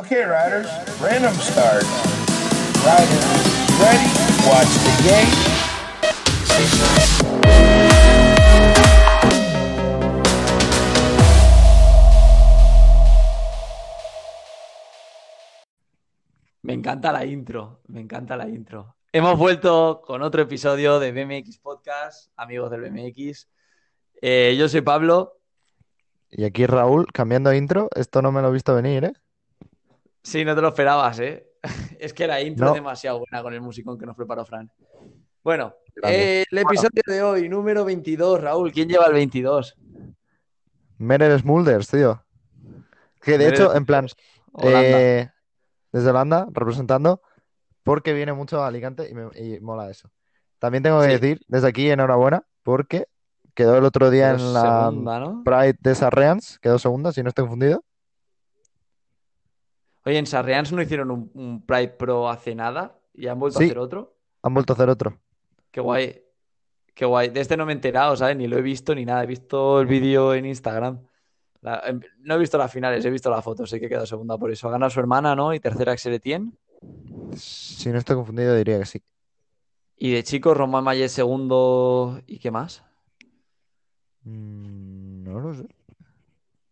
Okay, riders, random start. Riders, ready? Watch the game. Me encanta la intro, me encanta la intro. Hemos vuelto con otro episodio de BMX Podcast, amigos del BMX. Eh, yo soy Pablo. Y aquí Raúl, cambiando intro, esto no me lo he visto venir, ¿eh? Sí, no te lo esperabas, ¿eh? Es que la intro No. es demasiado buena con el musicón que nos preparó Fran. Bueno, eh, el episodio de hoy, número 22, Raúl. ¿Quién lleva el 22? Merer Smulders, tío. Que de hecho, en plan, Holanda. eh, desde Holanda, representando, porque viene mucho a Alicante y, me, y mola eso. También tengo que Sí. decir, desde aquí, enhorabuena, porque quedó el otro día Pero en la. Pride de Sarreans, quedó segunda, si no estoy confundido. Oye, en Sarreans no hicieron un, un Pride Pro hace nada y han vuelto Sí. a hacer otro. Han vuelto a hacer otro. Qué guay. Qué guay. De este no me he enterado, ¿sabes? Ni lo he visto ni nada. He visto el vídeo en Instagram. La- em, no he visto las finales, he visto las fotos. Sé que quedó segunda por eso. Ha ganado su hermana, ¿no? Y tercera Axel Etienne. Si no estoy confundido, diría que sí. Y de chicos, Román Mayet segundo. ¿Y qué más? Mm, no lo sé.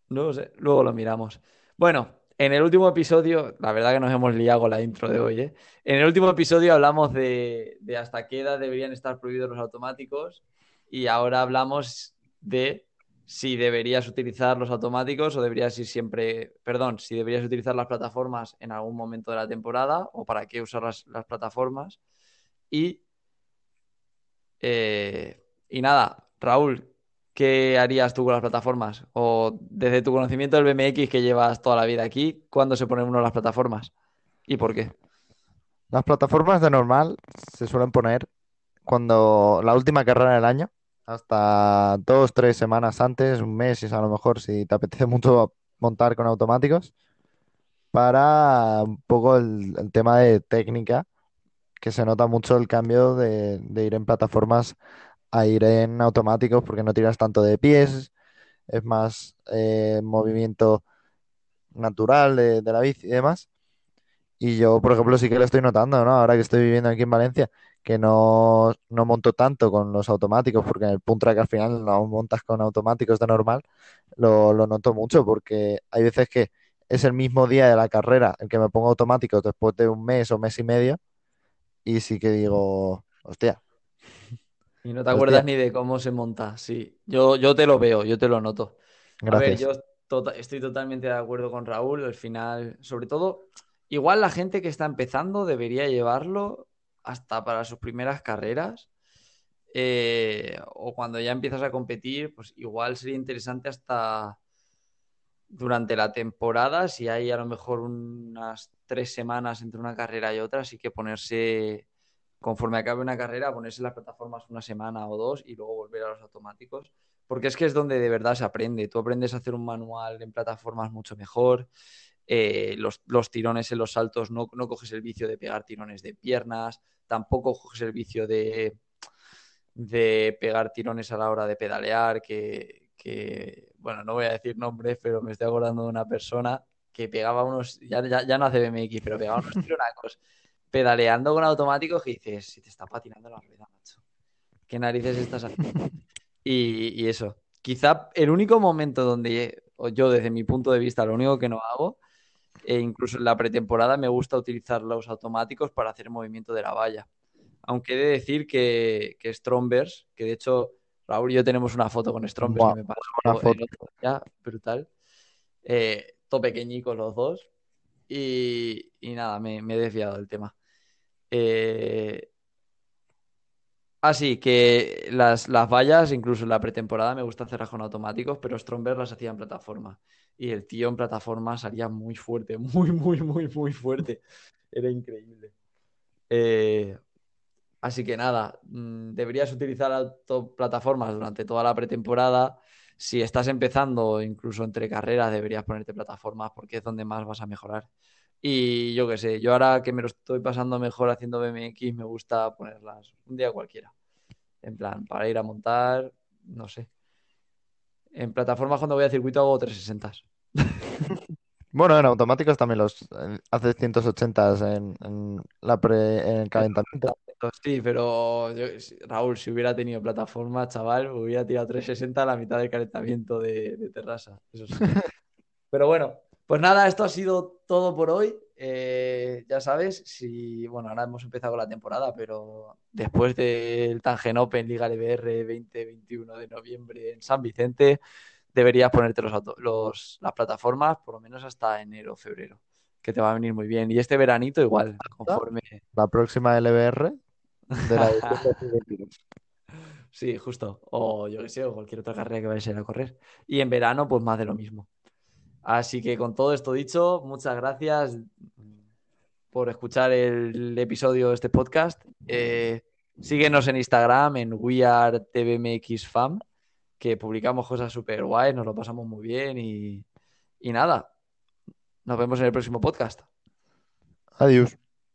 No lo sé. Luego lo miramos. Bueno, en el último episodio, la verdad que nos hemos liado la intro de hoy, ¿eh? En el último episodio hablamos de, hasta qué edad deberían estar prohibidos los automáticos y ahora hablamos de si deberías utilizar los automáticos o deberías ir siempre, perdón, si deberías utilizar las plataformas en algún momento de la temporada o para qué usar las, las plataformas. Y, eh, y nada, Raúl, ¿qué harías tú con las plataformas? O desde tu conocimiento del BMX que llevas toda la vida aquí, ¿cuándo se pone uno las plataformas? ¿Y por qué? Las plataformas de normal se suelen poner cuando la última carrera del año, hasta dos, tres semanas antes, un mes, a lo mejor, si te apetece mucho montar con automáticos, para un poco el, tema de técnica, que se nota mucho el cambio de ir en plataformas a ir en automáticos, porque no tiras tanto de pies, es más eh, movimiento natural de, la bici y demás. Y yo, por ejemplo, sí que lo estoy notando, ¿no? Ahora que estoy viviendo aquí en Valencia, que no, no monto tanto con los automáticos, porque en el Punt Track al final no montas con automáticos de normal, lo, lo noto mucho, porque hay veces que es el mismo día de la carrera el que me pongo automáticos después de un mes o mes y medio, y sí que digo, hostia, Y no te Hostia. acuerdas ni de cómo se monta. Sí, yo, yo te lo veo, yo te lo noto. A ver, gracias. yo tota- estoy totalmente de acuerdo con Raúl. Al final, sobre todo, igual la gente que está empezando debería llevarlo hasta para sus primeras carreras. eh, o cuando ya empiezas a competir, pues igual sería interesante hasta durante la temporada, si hay a lo mejor unas tres semanas entre una carrera y otra, así que ponerse, conforme acabe una carrera, ponerse las plataformas una semana o dos y luego volver a los automáticos. Porque es que es donde de verdad se aprende. Tú aprendes a hacer un manual en plataformas mucho mejor. eh, los, los tirones en los saltos, no, no coges el vicio de pegar tirones de piernas, tampoco coges el vicio de, de pegar tirones a la hora de pedalear, que, que, bueno, no voy a decir nombres, pero me estoy acordando de una persona que pegaba unos, ya, ya, ya no hace BMX, pero pegaba unos tironacos pedaleando con automáticos que dices, si te está patinando la rueda, macho. ¿Qué narices estás haciendo? Y, y eso. Quizá el único momento donde o yo, desde mi punto de vista, lo único que no hago, e incluso en la pretemporada, me gusta utilizar los automáticos para hacer movimiento de la valla. Aunque he de decir que, que Strombers, que de hecho Raúl y yo tenemos una foto con Strombers Buah, que me pasó el foto. día, brutal. Eh, todo pequeñicos los dos. Y, y nada, me, me he desviado del tema. Eh, Así que las, las vallas, incluso en la pretemporada, me gusta hacerlas con automáticos, pero Stromberg las hacía en plataforma. Y el tío en plataforma salía muy fuerte, muy, muy, muy, muy fuerte. Era increíble. Eh, así que nada, mm, deberías utilizar auto- plataformas durante toda la pretemporada. Si estás empezando, incluso entre carreras, deberías ponerte plataformas porque es donde más vas a mejorar. Y yo qué sé, yo ahora que me lo estoy pasando mejor haciendo BMX, me gusta ponerlas un día cualquiera. En plan, para ir a montar, no sé. En plataformas cuando voy a circuito hago 360. Bueno, en automáticos también los eh, haces 180 en, en la pre- en el calentamiento. Sí, pero yo- Raúl, si hubiera tenido plataforma, chaval, hubiera tirado 360 a la mitad del calentamiento de, de terraza. Eso sí. Pero bueno, pues nada, esto ha sido todo por hoy. Eh, ya sabes, si, bueno, ahora hemos empezado la temporada, pero después del Tangen Open Liga LBR 2021 de noviembre en San Vicente, deberías ponerte los, los- las plataformas por lo menos hasta enero o febrero, que te va a venir muy bien. Y este veranito igual, conforme... La próxima LBR de la edición 2022. Sí, justo. O yo que sé, o cualquier otra carrera que vayas a ir a correr. Y en verano, pues más de lo mismo. Así que con todo esto dicho, muchas gracias por escuchar el episodio de este podcast. Eh, síguenos en Instagram, en WeAreTVMXFam, que publicamos cosas súper guays, nos lo pasamos muy bien y, y nada. Nos vemos en el próximo podcast. Adiós.